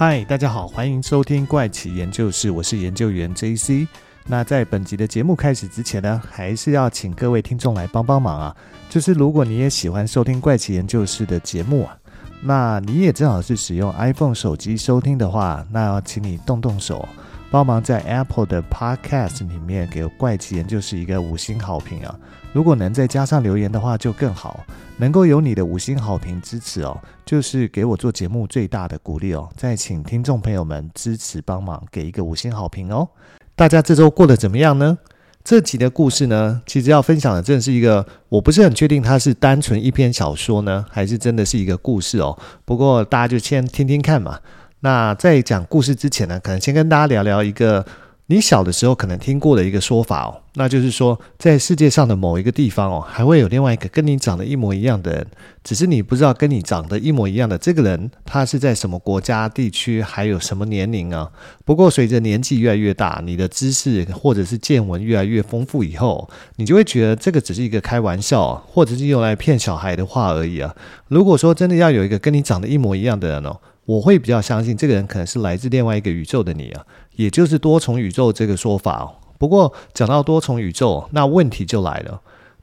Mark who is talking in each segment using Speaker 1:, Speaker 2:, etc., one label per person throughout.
Speaker 1: 嗨，大家好，欢迎收听怪奇研究室，我是研究员 JC。那在本集的节目开始之前呢，还是要请各位听众来帮帮忙啊，就是如果你也喜欢收听怪奇研究室的节目啊，那你也正好是使用 iPhone 手机收听的话，那请你动动手，帮忙在 Apple 的 Podcast 里面给怪奇研究室一个五星好评啊。如果能再加上留言的话，就更好。能够有你的五星好评支持哦，就是给我做节目最大的鼓励哦。再请听众朋友们支持帮忙，给一个五星好评哦。大家这周过得怎么样呢？这集的故事呢，其实要分享的，真的是一个，我不是很确定它是单纯一篇小说呢，还是真的是一个故事哦。不过大家就先听听看嘛。那在讲故事之前呢，可能先跟大家聊聊一个。你小的时候可能听过的一个说法哦，那就是说，在世界上的某一个地方哦，还会有另外一个跟你长得一模一样的人，只是你不知道跟你长得一模一样的这个人，他是在什么国家、地区，还有什么年龄啊？不过随着年纪越来越大，你的知识或者是见闻越来越丰富以后，你就会觉得这个只是一个开玩笑，或者是用来骗小孩的话而已啊。如果说真的要有一个跟你长得一模一样的人哦，我会比较相信这个人可能是来自另外一个宇宙的你啊。也就是多重宇宙这个说法哦。不过讲到多重宇宙，那问题就来了：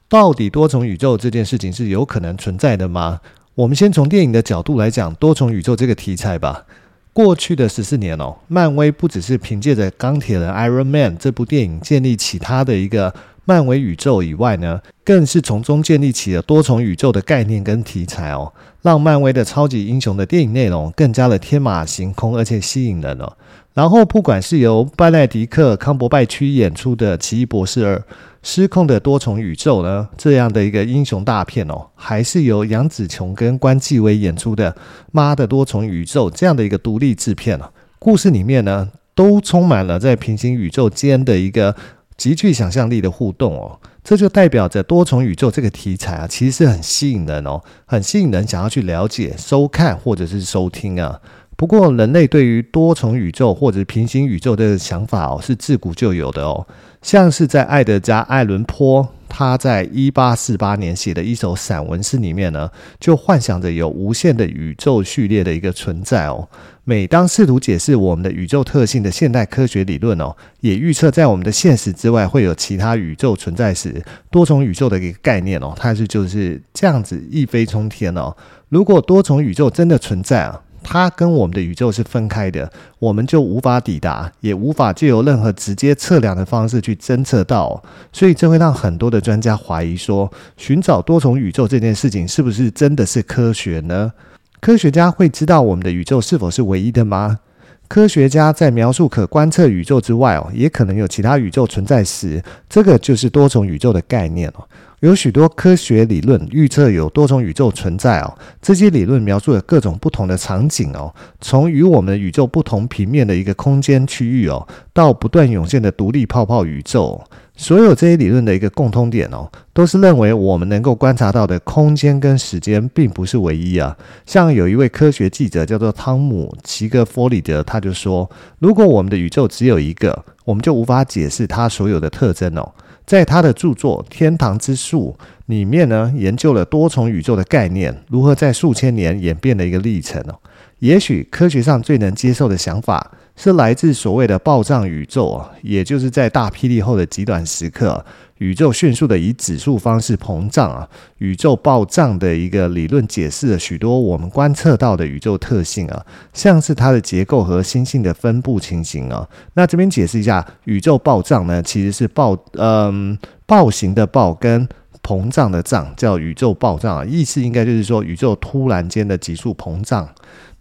Speaker 1: 到底多重宇宙这件事情是有可能存在的吗？我们先从电影的角度来讲多重宇宙这个题材吧。过去的十四年哦，漫威不只是凭借着钢铁人 Iron Man 这部电影建立起他的一个漫威宇宙以外呢，更是从中建立起了多重宇宙的概念跟题材哦，让漫威的超级英雄的电影内容更加的天马行空，而且吸引人哦。然后，不管是由班奈狄克·康伯拜区演出的《奇异博士二：失控的多重宇宙》呢，这样的一个英雄大片哦，还是由杨紫琼跟关继威演出的《妈的多重宇宙》这样的一个独立制片哦，故事里面呢，都充满了在平行宇宙间的一个极具想象力的互动哦，这就代表着多重宇宙这个题材啊，其实是很吸引人哦，很吸引人想要去了解、收看或者是收听啊。不过，人类对于多重宇宙或者平行宇宙的想法哦，是自古就有的哦。像是在爱德加·爱伦坡，他在一八四八年写的一首散文诗里面呢，就幻想着有无限的宇宙序列的一个存在哦。每当试图解释我们的宇宙特性的现代科学理论哦，也预测在我们的现实之外会有其他宇宙存在时，多重宇宙的一个概念哦，它是就是这样子一飞冲天哦。如果多重宇宙真的存在啊，它跟我们的宇宙是分开的，我们就无法抵达，也无法借由任何直接测量的方式去侦测到，所以这会让很多的专家怀疑说，寻找多重宇宙这件事情是不是真的是科学呢？科学家会知道我们的宇宙是否是唯一的吗？科学家在描述可观测宇宙之外哦，也可能有其他宇宙存在时，这个就是多重宇宙的概念哦。有许多科学理论预测有多重宇宙存在哦，这些理论描述了各种不同的场景哦，从与我们宇宙不同平面的一个空间区域哦，到不断涌现的独立泡泡宇宙，所有这些理论的一个共通点哦，都是认为我们能够观察到的空间跟时间并不是唯一啊。像有一位科学记者叫做汤姆·齐格弗里德，他就说，如果我们的宇宙只有一个，我们就无法解释它所有的特征哦。在他的著作《天堂之树》里面呢，研究了多重宇宙的概念，如何在数千年演变的一个历程哦。也许科学上最能接受的想法是来自所谓的暴胀宇宙，也就是在大霹雳后的极短时刻。宇宙迅速的以指数方式膨胀啊，宇宙暴胀的一个理论解释了许多我们观测到的宇宙特性啊，像是它的结构和星星的分布情形啊。那这边解释一下，宇宙暴胀呢，其实是暴嗯暴行的暴跟膨胀的胀，叫宇宙暴胀啊，意思应该就是说宇宙突然间的急速膨胀。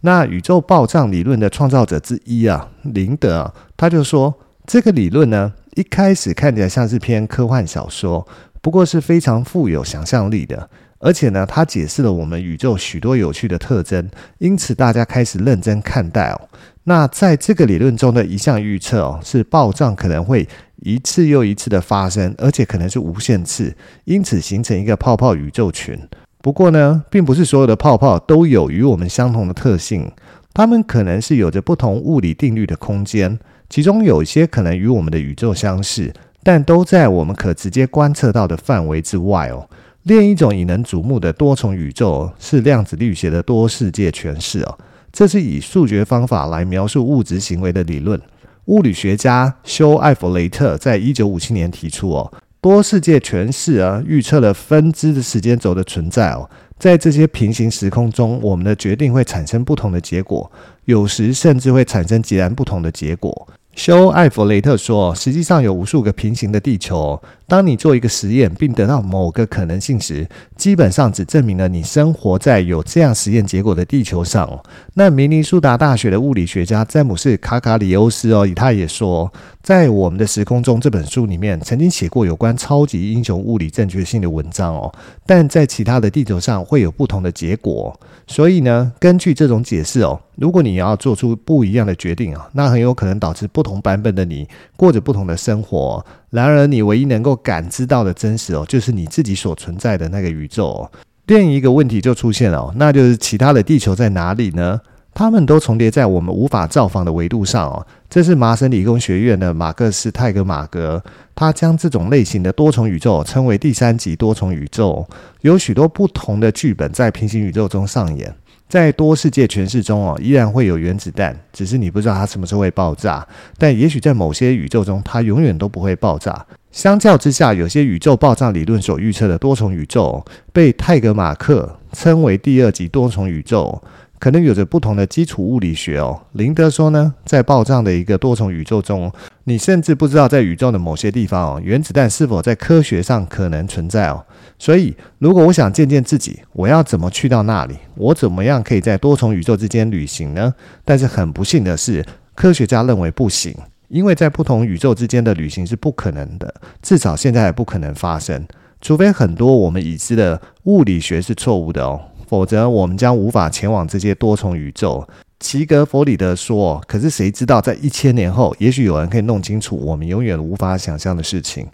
Speaker 1: 那宇宙暴胀理论的创造者之一啊，林德啊，他就说这个理论呢。一开始看起来像是篇科幻小说，不过是非常富有想象力的。而且呢，它解释了我们宇宙许多有趣的特征，因此大家开始认真看待哦。那在这个理论中的一项预测哦，是暴胀可能会一次又一次的发生，而且可能是无限次，因此形成一个泡泡宇宙群。不过呢，并不是所有的泡泡都有与我们相同的特性，它们可能是有着不同物理定律的空间。其中有一些可能与我们的宇宙相似，但都在我们可直接观测到的范围之外哦。另一种引人瞩目的多重宇宙是量子力学的多世界诠释哦。这是以数学方法来描述物质行为的理论。物理学家休艾弗雷特在一九五七年提出哦，多世界诠释啊，预测了分支的时间轴的存在哦。在这些平行时空中，我们的决定会产生不同的结果，有时甚至会产生截然不同的结果。休艾弗雷特说：“实际上有无数个平行的地球。当你做一个实验并得到某个可能性时，基本上只证明了你生活在有这样实验结果的地球上。”那明尼苏达大学的物理学家詹姆斯·卡卡里欧斯哦，他也说，在我们的时空中这本书里面曾经写过有关超级英雄物理正确性的文章哦，但在其他的地球上会有不同的结果。所以呢，根据这种解释哦，如果你要做出不一样的决定啊，那很有可能导致不同版本的你过着不同的生活。然而，你唯一能够感知到的真实哦，就是你自己所存在的那个宇宙。另一个问题就出现了，那就是其他的地球在哪里呢？它们都重叠在我们无法造访的维度上哦。这是麻省理工学院的马克斯泰格马格，他将这种类型的多重宇宙称为第三级多重宇宙。有许多不同的剧本在平行宇宙中上演。在多世界诠释中哦，依然会有原子弹，只是你不知道它什么时候会爆炸。但也许在某些宇宙中，它永远都不会爆炸。相较之下，有些宇宙爆炸理论所预测的多重宇宙，被泰格马克称为第二级多重宇宙。可能有着不同的基础物理学哦。林德说呢，在爆炸的一个多重宇宙中，你甚至不知道在宇宙的某些地方哦，原子弹是否在科学上可能存在哦。所以，如果我想见见自己，我要怎么去到那里？我怎么样可以在多重宇宙之间旅行呢？但是很不幸的是，科学家认为不行，因为在不同宇宙之间的旅行是不可能的，至少现在不可能发生，除非很多我们已知的物理学是错误的哦。否则，我们将无法前往这些多重宇宙。齐格弗里德说：“可是谁知道，在一千年后，也许有人可以弄清楚我们永远无法想象的事情。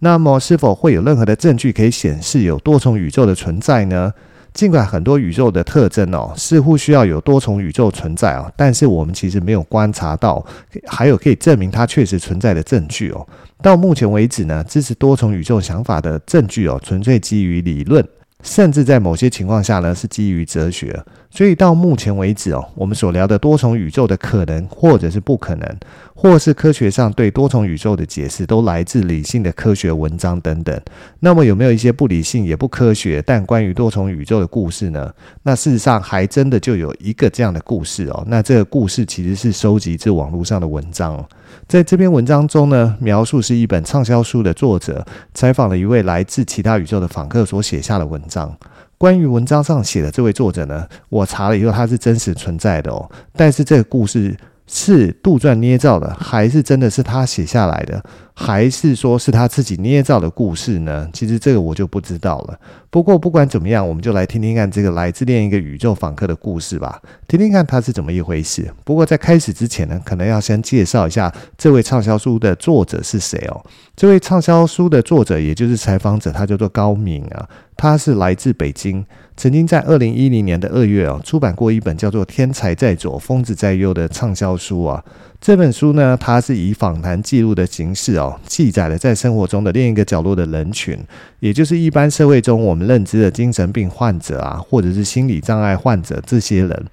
Speaker 1: 那么，是否会有任何的证据可以显示有多重宇宙的存在呢？尽管很多宇宙的特征哦，似乎需要有多重宇宙存在哦，但是我们其实没有观察到还有可以证明它确实存在的证据哦。到目前为止呢，支持多重宇宙想法的证据哦，纯粹基于理论。”甚至在某些情况下呢，是基于哲学。所以到目前为止哦，我们所聊的多重宇宙的可能，或者是不可能，或是科学上对多重宇宙的解释，都来自理性的科学文章等等。那么有没有一些不理性也不科学，但关于多重宇宙的故事呢？那事实上还真的就有一个这样的故事哦。那这个故事其实是收集自网络上的文章。在这篇文章中呢，描述是一本畅销书的作者采访了一位来自其他宇宙的访客所写下的文章。关于文章上写的这位作者呢，我查了以后，他是真实存在的哦。但是这个故事是杜撰捏造的，还是真的是他写下来的？还是说是他自己捏造的故事呢？其实这个我就不知道了。不过不管怎么样，我们就来听听看这个来自另一个宇宙访客的故事吧，听听看他是怎么一回事。不过在开始之前呢，可能要先介绍一下这位畅销书的作者是谁哦。这位畅销书的作者，也就是采访者，他叫做高明啊，他是来自北京，曾经在二零一零年的二月哦，出版过一本叫做《天才在左，疯子在右》的畅销书啊。这本书呢，它是以访谈记录的形式哦，记载了在生活中的另一个角落的人群，也就是一般社会中我们认知的精神病患者啊，或者是心理障碍患者这些人。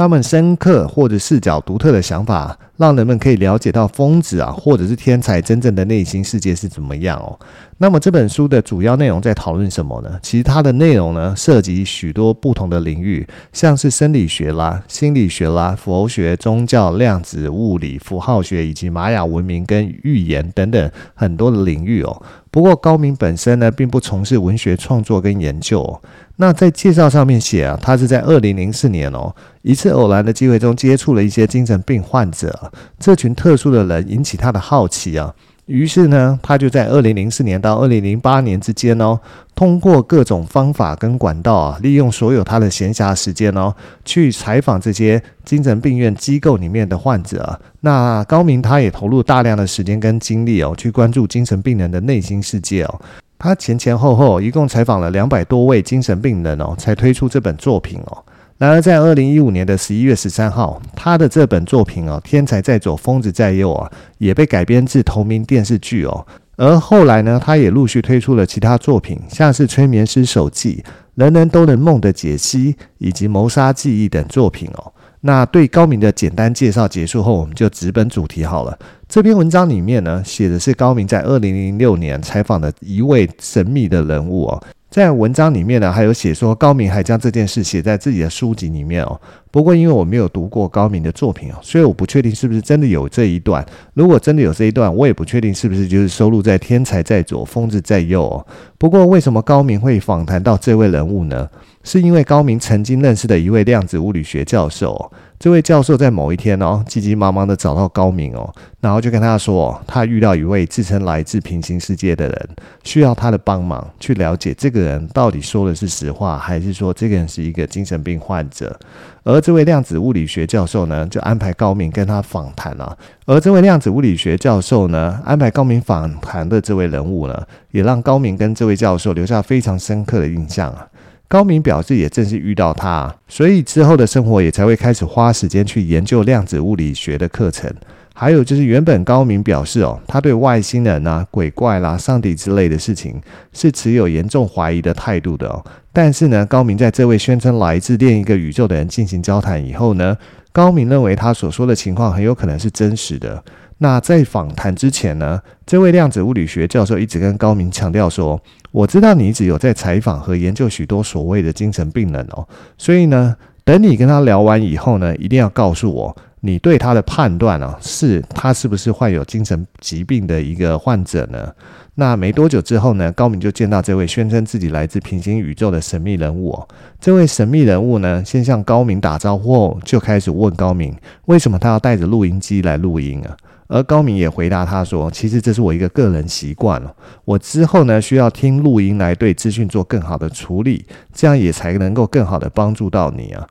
Speaker 1: 他们深刻或者视角独特的想法，让人们可以了解到疯子啊，或者是天才真正的内心世界是怎么样哦。那么这本书的主要内容在讨论什么呢？其实它的内容呢，涉及许多不同的领域，像是生理学啦、心理学啦、佛学、宗教、量子物理、符号学以及玛雅文明跟预言等等很多的领域哦。不过高明本身呢，并不从事文学创作跟研究哦。那在介绍上面写啊，他是在二零零四年哦，一次偶然的机会中接触了一些精神病患者，这群特殊的人引起他的好奇啊。于是呢，他就在二零零四年到二零零八年之间哦，通过各种方法跟管道啊，利用所有他的闲暇时间哦，去采访这些精神病院机构里面的患者。那高明他也投入大量的时间跟精力哦，去关注精神病人的内心世界哦。他前前后后一共采访了两百多位精神病人哦，才推出这本作品哦。然而，在二零一五年的十一月十三号，他的这本作品哦，《天才在左，疯子在右》啊，也被改编自同名电视剧哦。而后来呢，他也陆续推出了其他作品，像是《催眠师手记》、《人人都能梦的解析》以及《谋杀记忆》等作品哦。那对高明的简单介绍结束后，我们就直奔主题好了。这篇文章里面呢，写的是高明在二零零六年采访的一位神秘的人物哦。在文章里面呢，还有写说高明还将这件事写在自己的书籍里面哦。不过因为我没有读过高明的作品哦，所以我不确定是不是真的有这一段。如果真的有这一段，我也不确定是不是就是收录在《天才在左，疯子在右》哦。不过为什么高明会访谈到这位人物呢？是因为高明曾经认识的一位量子物理学教授。这位教授在某一天哦，急急忙忙的找到高明哦，然后就跟他说，他遇到一位自称来自平行世界的人，需要他的帮忙去了解这个人到底说的是实话，还是说这个人是一个精神病患者。而这位量子物理学教授呢，就安排高明跟他访谈了。而这位量子物理学教授呢，安排高明访谈的这位人物呢，也让高明跟这位教授留下非常深刻的印象啊。高明表示，也正是遇到他，所以之后的生活也才会开始花时间去研究量子物理学的课程。还有就是，原本高明表示哦，他对外星人啊、鬼怪啦、上帝之类的事情是持有严重怀疑的态度的哦。但是呢，高明在这位宣称来自另一个宇宙的人进行交谈以后呢，高明认为他所说的情况很有可能是真实的。那在访谈之前呢，这位量子物理学教授一直跟高明强调说：“我知道你一直有在采访和研究许多所谓的精神病人哦，所以呢，等你跟他聊完以后呢，一定要告诉我你对他的判断啊，是他是不是患有精神疾病的一个患者呢？”那没多久之后呢，高明就见到这位宣称自己来自平行宇宙的神秘人物。这位神秘人物呢，先向高明打招呼后，就开始问高明为什么他要带着录音机来录音啊？而高明也回答他说：“其实这是我一个个人习惯了，我之后呢需要听录音来对资讯做更好的处理，这样也才能够更好的帮助到你啊。”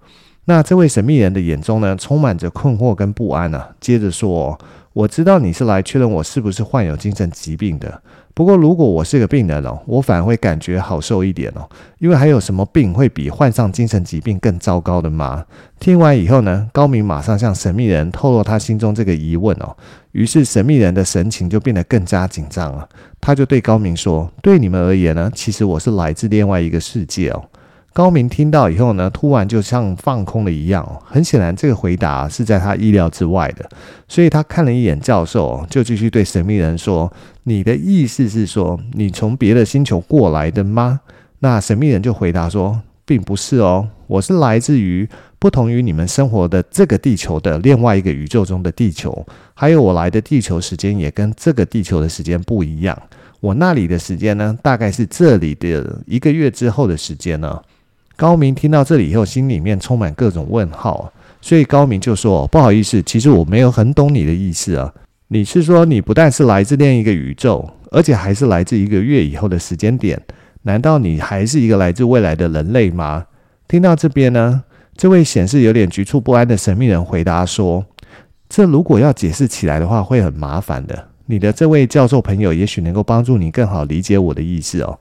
Speaker 1: 那这位神秘人的眼中呢充满着困惑跟不安啊。接着说：“我知道你是来确认我是不是患有精神疾病的。”不过，如果我是个病人哦，我反而会感觉好受一点哦，因为还有什么病会比患上精神疾病更糟糕的吗？听完以后呢，高明马上向神秘人透露他心中这个疑问哦，于是神秘人的神情就变得更加紧张了。他就对高明说：“对你们而言呢，其实我是来自另外一个世界哦。”高明听到以后呢，突然就像放空了一样。很显然，这个回答是在他意料之外的，所以他看了一眼教授，就继续对神秘人说：“你的意思是说，你从别的星球过来的吗？”那神秘人就回答说：“并不是哦，我是来自于不同于你们生活的这个地球的另外一个宇宙中的地球，还有我来的地球时间也跟这个地球的时间不一样。我那里的时间呢，大概是这里的一个月之后的时间呢。”高明听到这里以后，心里面充满各种问号，所以高明就说：“不好意思，其实我没有很懂你的意思啊。你是说你不但是来自另一个宇宙，而且还是来自一个月以后的时间点？难道你还是一个来自未来的人类吗？”听到这边呢，这位显示有点局促不安的神秘人回答说：“这如果要解释起来的话，会很麻烦的。你的这位教授朋友也许能够帮助你更好理解我的意思哦。”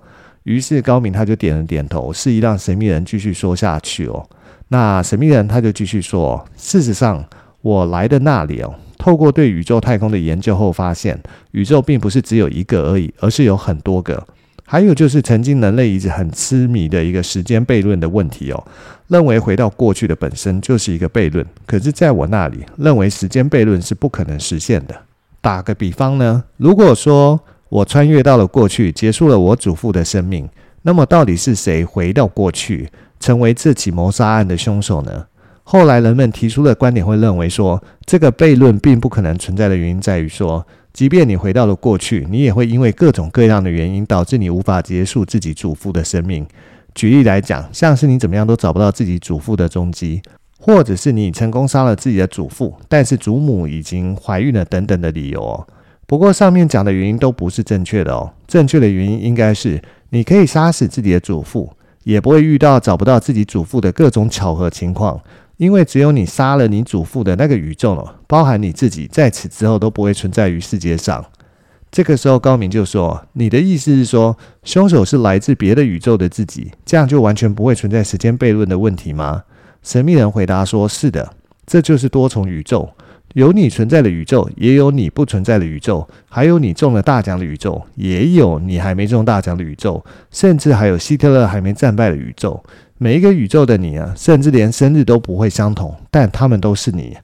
Speaker 1: 于是高明他就点了点头，示意让神秘人继续说下去哦。那神秘人他就继续说：“事实上，我来的那里哦，透过对宇宙太空的研究后发现，宇宙并不是只有一个而已，而是有很多个。还有就是，曾经人类一直很痴迷的一个时间悖论的问题哦，认为回到过去的本身就是一个悖论。可是，在我那里，认为时间悖论是不可能实现的。打个比方呢，如果说……我穿越到了过去，结束了我祖父的生命。那么，到底是谁回到过去，成为这起谋杀案的凶手呢？后来人们提出的观点会认为说，这个悖论并不可能存在的原因在于说，即便你回到了过去，你也会因为各种各样的原因导致你无法结束自己祖父的生命。举例来讲，像是你怎么样都找不到自己祖父的踪迹，或者是你成功杀了自己的祖父，但是祖母已经怀孕了等等的理由哦。不过上面讲的原因都不是正确的哦，正确的原因应该是你可以杀死自己的祖父，也不会遇到找不到自己祖父的各种巧合情况，因为只有你杀了你祖父的那个宇宙了，包含你自己，在此之后都不会存在于世界上。这个时候高明就说：“你的意思是说，凶手是来自别的宇宙的自己，这样就完全不会存在时间悖论的问题吗？”神秘人回答说：“是的，这就是多重宇宙。”有你存在的宇宙，也有你不存在的宇宙，还有你中了大奖的宇宙，也有你还没中大奖的宇宙，甚至还有希特勒还没战败的宇宙。每一个宇宙的你啊，甚至连生日都不会相同，但他们都是你。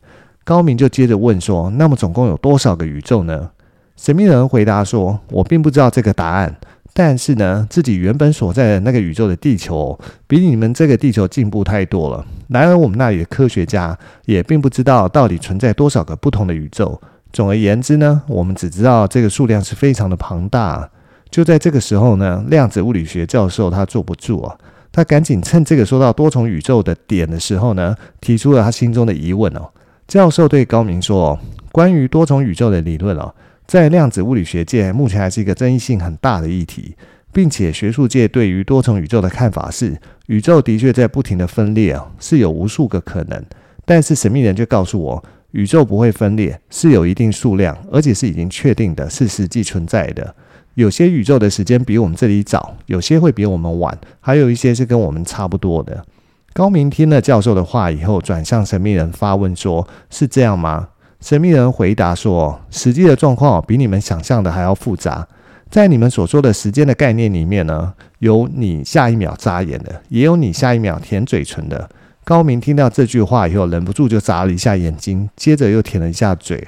Speaker 1: 高明就接着问说：“那么总共有多少个宇宙呢？”神秘人回答说：“我并不知道这个答案，但是呢，自己原本所在的那个宇宙的地球，比你们这个地球进步太多了。然而，我们那里的科学家也并不知道到底存在多少个不同的宇宙。总而言之呢，我们只知道这个数量是非常的庞大。”就在这个时候呢，量子物理学教授他坐不住啊。他赶紧趁这个说到多重宇宙的点的时候呢，提出了他心中的疑问哦。教授对高明说：“关于多重宇宙的理论哦，在量子物理学界目前还是一个争议性很大的议题，并且学术界对于多重宇宙的看法是，宇宙的确在不停的分裂，是有无数个可能。但是神秘人就告诉我，宇宙不会分裂，是有一定数量，而且是已经确定的，是实际存在的。”有些宇宙的时间比我们这里早，有些会比我们晚，还有一些是跟我们差不多的。高明听了教授的话以后，转向神秘人发问说：“是这样吗？”神秘人回答说：“实际的状况比你们想象的还要复杂。在你们所说的时间的概念里面呢，有你下一秒眨眼的，也有你下一秒舔嘴唇的。”高明听到这句话以后，忍不住就眨了一下眼睛，接着又舔了一下嘴。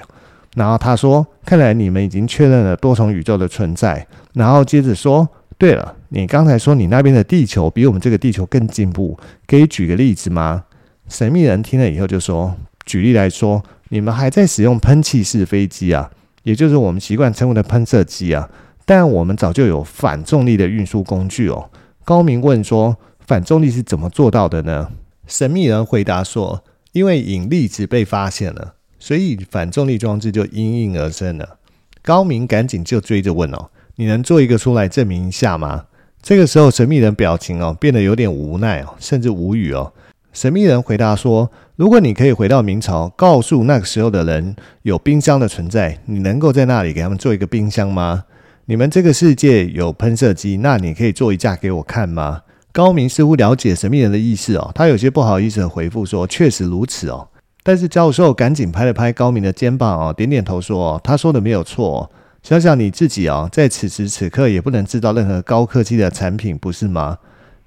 Speaker 1: 然后他说：“看来你们已经确认了多重宇宙的存在。”然后接着说：“对了，你刚才说你那边的地球比我们这个地球更进步，可以举个例子吗？”神秘人听了以后就说：“举例来说，你们还在使用喷气式飞机啊，也就是我们习惯称呼的喷射机啊，但我们早就有反重力的运输工具哦。”高明问说：“反重力是怎么做到的呢？”神秘人回答说：“因为引力值被发现了。”所以反重力装置就应运而生了。高明赶紧就追着问哦：“你能做一个出来证明一下吗？”这个时候，神秘人表情哦变得有点无奈哦，甚至无语哦。神秘人回答说：“如果你可以回到明朝，告诉那个时候的人有冰箱的存在，你能够在那里给他们做一个冰箱吗？你们这个世界有喷射机，那你可以做一架给我看吗？”高明似乎了解神秘人的意思哦，他有些不好意思的回复说：“确实如此哦。”但是教授赶紧拍了拍高明的肩膀哦，点点头说：“他说的没有错。想想你自己哦，在此时此刻也不能制造任何高科技的产品，不是吗？”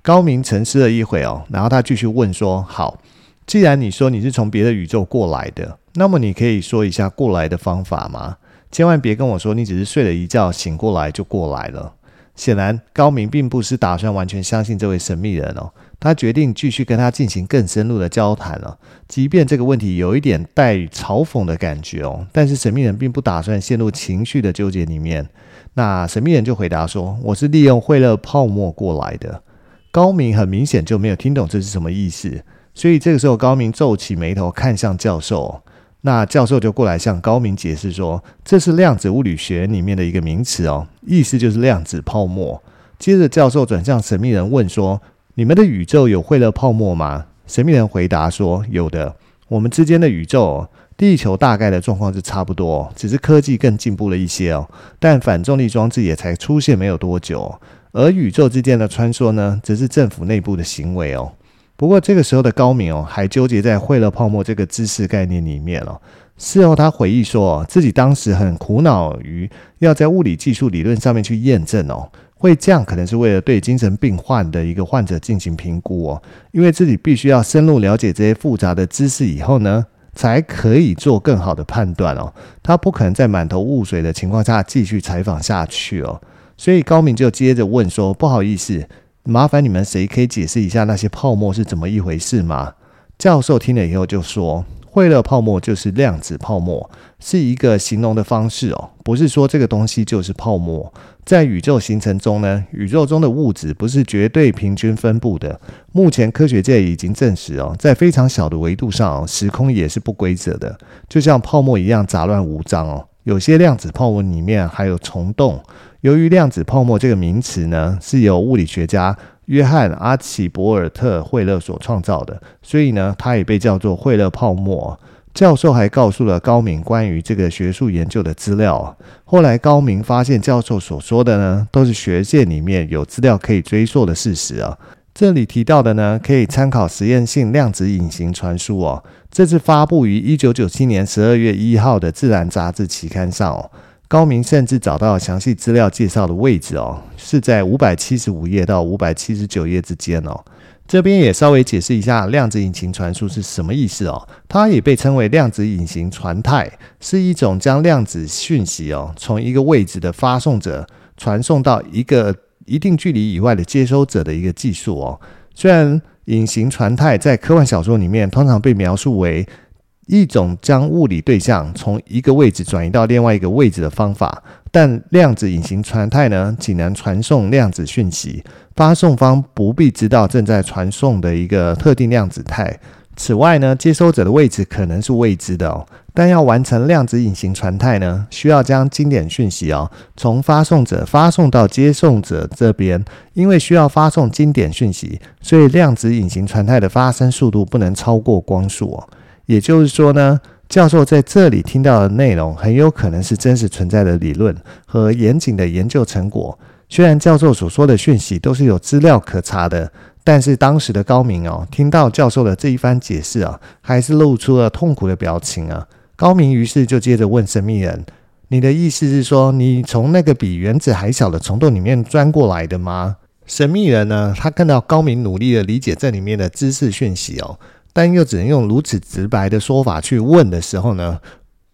Speaker 1: 高明沉思了一会哦，然后他继续问说：“好，既然你说你是从别的宇宙过来的，那么你可以说一下过来的方法吗？千万别跟我说你只是睡了一觉醒过来就过来了。”显然，高明并不是打算完全相信这位神秘人哦。他决定继续跟他进行更深入的交谈了，即便这个问题有一点带嘲讽的感觉哦，但是神秘人并不打算陷入情绪的纠结里面。那神秘人就回答说：“我是利用惠勒泡沫过来的。”高明很明显就没有听懂这是什么意思，所以这个时候高明皱起眉头看向教授。那教授就过来向高明解释说：“这是量子物理学里面的一个名词哦，意思就是量子泡沫。”接着教授转向神秘人问说。你们的宇宙有惠勒泡沫吗？神秘人回答说：“有的。我们之间的宇宙，地球大概的状况是差不多，只是科技更进步了一些哦。但反重力装置也才出现没有多久，而宇宙之间的穿梭呢，则是政府内部的行为哦。不过这个时候的高明哦，还纠结在惠勒泡沫这个知识概念里面哦。事后他回忆说，自己当时很苦恼于要在物理技术理论上面去验证哦。”会这样，可能是为了对精神病患的一个患者进行评估哦，因为自己必须要深入了解这些复杂的知识以后呢，才可以做更好的判断哦。他不可能在满头雾水的情况下继续采访下去哦。所以高明就接着问说：“不好意思，麻烦你们谁可以解释一下那些泡沫是怎么一回事吗？”教授听了以后就说。惠勒泡沫就是量子泡沫，是一个形容的方式哦，不是说这个东西就是泡沫。在宇宙形成中呢，宇宙中的物质不是绝对平均分布的。目前科学界已经证实哦，在非常小的维度上，时空也是不规则的，就像泡沫一样杂乱无章哦。有些量子泡沫里面还有虫洞。由于量子泡沫这个名词呢，是由物理学家。约翰·阿奇博尔特·惠勒所创造的，所以呢，它也被叫做惠勒泡沫。教授还告诉了高明关于这个学术研究的资料。后来高明发现，教授所说的呢，都是学界里面有资料可以追溯的事实啊。这里提到的呢，可以参考实验性量子隐形传输哦。这是发布于一九九七年十二月一号的《自然》杂志期刊上哦。高明甚至找到详细资料介绍的位置哦，是在五百七十五页到五百七十九页之间哦。这边也稍微解释一下量子隐形传输是什么意思哦。它也被称为量子隐形传态，是一种将量子讯息哦从一个位置的发送者传送到一个一定距离以外的接收者的一个技术哦。虽然隐形传态在科幻小说里面通常被描述为一种将物理对象从一个位置转移到另外一个位置的方法，但量子隐形传态呢，仅能传送量子讯息。发送方不必知道正在传送的一个特定量子态。此外呢，接收者的位置可能是未知的哦。但要完成量子隐形传态呢，需要将经典讯息哦从发送者发送到接送者这边。因为需要发送经典讯息，所以量子隐形传态的发生速度不能超过光速哦。也就是说呢，教授在这里听到的内容很有可能是真实存在的理论和严谨的研究成果。虽然教授所说的讯息都是有资料可查的，但是当时的高明哦，听到教授的这一番解释啊，还是露出了痛苦的表情啊。高明于是就接着问神秘人：“你的意思是说，你从那个比原子还小的虫洞里面钻过来的吗？”神秘人呢，他看到高明努力的理解这里面的知识讯息哦，但又只能用如此直白的说法去问的时候呢，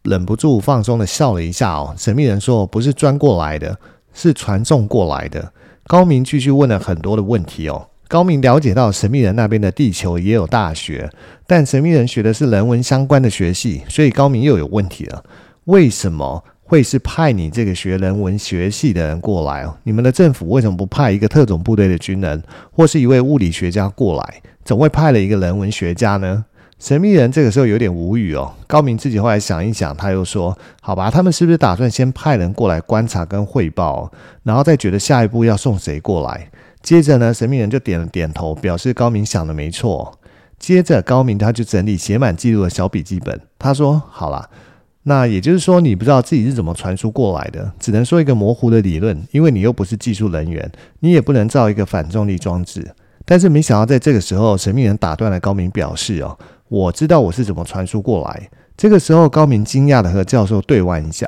Speaker 1: 忍不住放松的笑了一下哦。神秘人说：“不是钻过来的。”是传送过来的。高明继续问了很多的问题哦。高明了解到神秘人那边的地球也有大学，但神秘人学的是人文相关的学系，所以高明又有问题了。为什么会是派你这个学人文学系的人过来哦？你们的政府为什么不派一个特种部队的军人，或是一位物理学家过来？总会派了一个人文学家呢？神秘人这个时候有点无语哦。高明自己后来想一想，他又说：“好吧，他们是不是打算先派人过来观察跟汇报，然后再觉得下一步要送谁过来？”接着呢，神秘人就点了点头，表示高明想的没错。接着高明他就整理写满记录的小笔记本，他说：“好啦，那也就是说你不知道自己是怎么传输过来的，只能说一个模糊的理论，因为你又不是技术人员，你也不能造一个反重力装置。”但是没想到在这个时候，神秘人打断了高明，表示：“哦。”我知道我是怎么传输过来。这个时候，高明惊讶地和教授对望一下，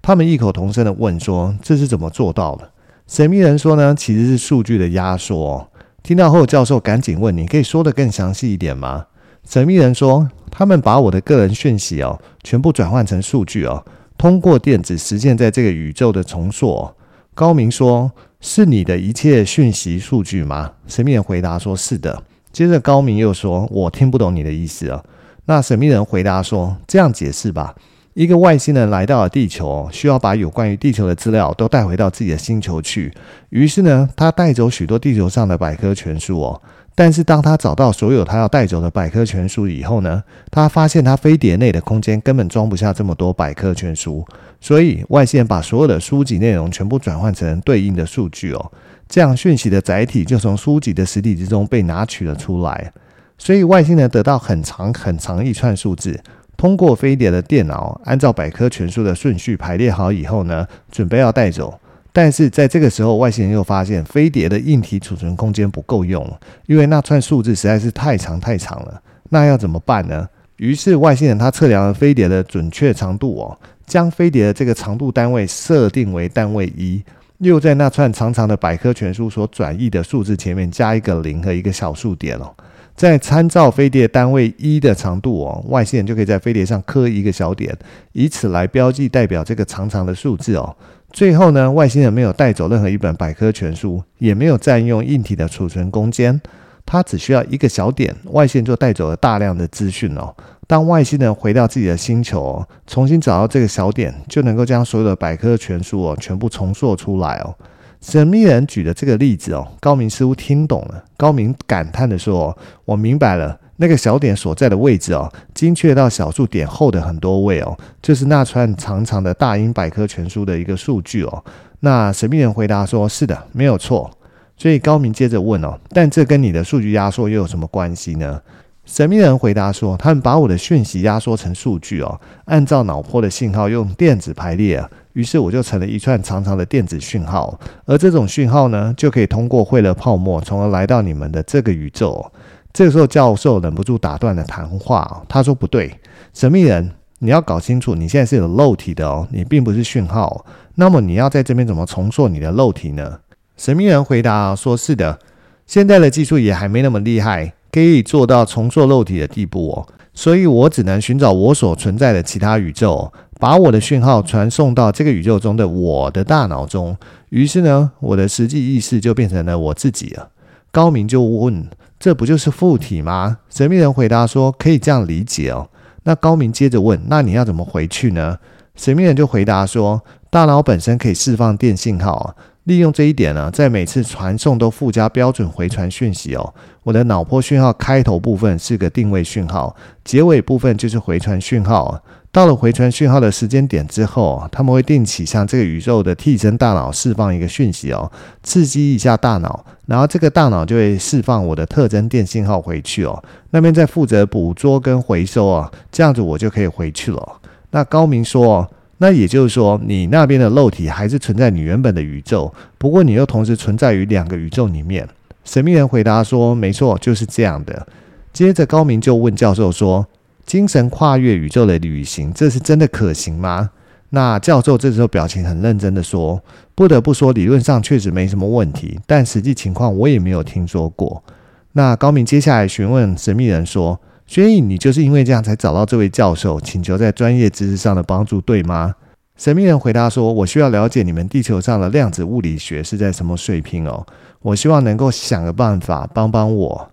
Speaker 1: 他们异口同声地问说：“这是怎么做到的？”神秘人说：“呢，其实是数据的压缩。”听到后，教授赶紧问：“你可以说得更详细一点吗？”神秘人说：“他们把我的个人讯息哦，全部转换成数据哦，通过电子实现在这个宇宙的重塑。”高明说：“是你的一切讯息数据吗？”神秘人回答说：“是的。”接着高明又说：“我听不懂你的意思啊。”那神秘人回答说：“这样解释吧，一个外星人来到了地球，需要把有关于地球的资料都带回到自己的星球去。于是呢，他带走许多地球上的百科全书哦。但是当他找到所有他要带走的百科全书以后呢，他发现他飞碟内的空间根本装不下这么多百科全书，所以外星人把所有的书籍内容全部转换成对应的数据哦。”这样讯息的载体就从书籍的实体之中被拿取了出来，所以外星人得到很长很长一串数字，通过飞碟的电脑按照百科全书的顺序排列好以后呢，准备要带走。但是在这个时候，外星人又发现飞碟的硬体储存空间不够用，因为那串数字实在是太长太长了。那要怎么办呢？于是外星人他测量了飞碟的准确长度哦，将飞碟的这个长度单位设定为单位一。又在那串长长的百科全书所转译的数字前面加一个零和一个小数点哦，再参照飞碟单位一的长度哦，外星人就可以在飞碟上刻一个小点，以此来标记代表这个长长的数字哦。最后呢，外星人没有带走任何一本百科全书，也没有占用硬体的储存空间，他只需要一个小点，外星人就带走了大量的资讯哦。当外星人回到自己的星球哦，重新找到这个小点，就能够将所有的百科全书哦全部重塑出来哦。神秘人举的这个例子哦，高明似乎听懂了。高明感叹地说：“我明白了，那个小点所在的位置哦，精确到小数点后的很多位哦，就是那串长长的大英百科全书的一个数据哦。”那神秘人回答说：“是的，没有错。”所以高明接着问哦：“但这跟你的数据压缩又有什么关系呢？”神秘人回答说：“他们把我的讯息压缩成数据哦，按照脑波的信号用电子排列，于是我就成了一串长长的电子讯号。而这种讯号呢，就可以通过惠勒泡沫，从而来到你们的这个宇宙。”这个时候，教授忍不住打断了谈话，他说：“不对，神秘人，你要搞清楚，你现在是有肉体的哦，你并不是讯号。那么你要在这边怎么重塑你的肉体呢？”神秘人回答说：“是的。”现在的技术也还没那么厉害，可以做到重塑肉体的地步哦。所以我只能寻找我所存在的其他宇宙，把我的讯号传送到这个宇宙中的我的大脑中。于是呢，我的实际意识就变成了我自己了。高明就问：“这不就是附体吗？”神秘人回答说：“可以这样理解哦。”那高明接着问：“那你要怎么回去呢？”神秘人就回答说：“大脑本身可以释放电信号。”利用这一点呢，在每次传送都附加标准回传讯息哦。我的脑波讯号开头部分是个定位讯号，结尾部分就是回传讯号。到了回传讯号的时间点之后，他们会定期向这个宇宙的替身大脑释放一个讯息哦，刺激一下大脑，然后这个大脑就会释放我的特征电信号回去哦。那边在负责捕捉跟回收啊，这样子我就可以回去了。那高明说。那也就是说，你那边的肉体还是存在你原本的宇宙，不过你又同时存在于两个宇宙里面。神秘人回答说：“没错，就是这样的。”接着高明就问教授说：“精神跨越宇宙的旅行，这是真的可行吗？”那教授这时候表情很认真的说：“不得不说，理论上确实没什么问题，但实际情况我也没有听说过。”那高明接下来询问神秘人说。所以你就是因为这样才找到这位教授，请求在专业知识上的帮助，对吗？神秘人回答说：“我需要了解你们地球上的量子物理学是在什么水平哦，我希望能够想个办法帮帮我。”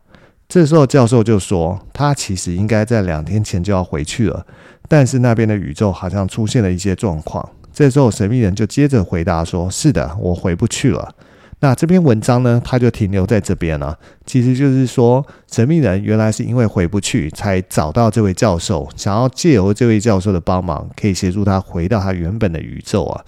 Speaker 1: 这时候教授就说：“他其实应该在两天前就要回去了，但是那边的宇宙好像出现了一些状况。”这时候神秘人就接着回答说：“是的，我回不去了。”那这篇文章呢，它就停留在这边了。其实就是说，神秘人原来是因为回不去，才找到这位教授，想要借由这位教授的帮忙，可以协助他回到他原本的宇宙啊。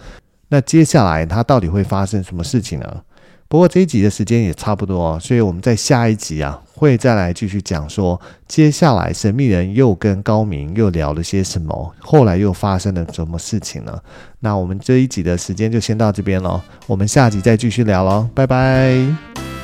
Speaker 1: 那接下来他到底会发生什么事情呢？不过这一集的时间也差不多，所以我们在下一集啊，会再来继续讲说，接下来神秘人又跟高明又聊了些什么，后来又发生了什么事情呢？那我们这一集的时间就先到这边喽，我们下集再继续聊喽，拜拜。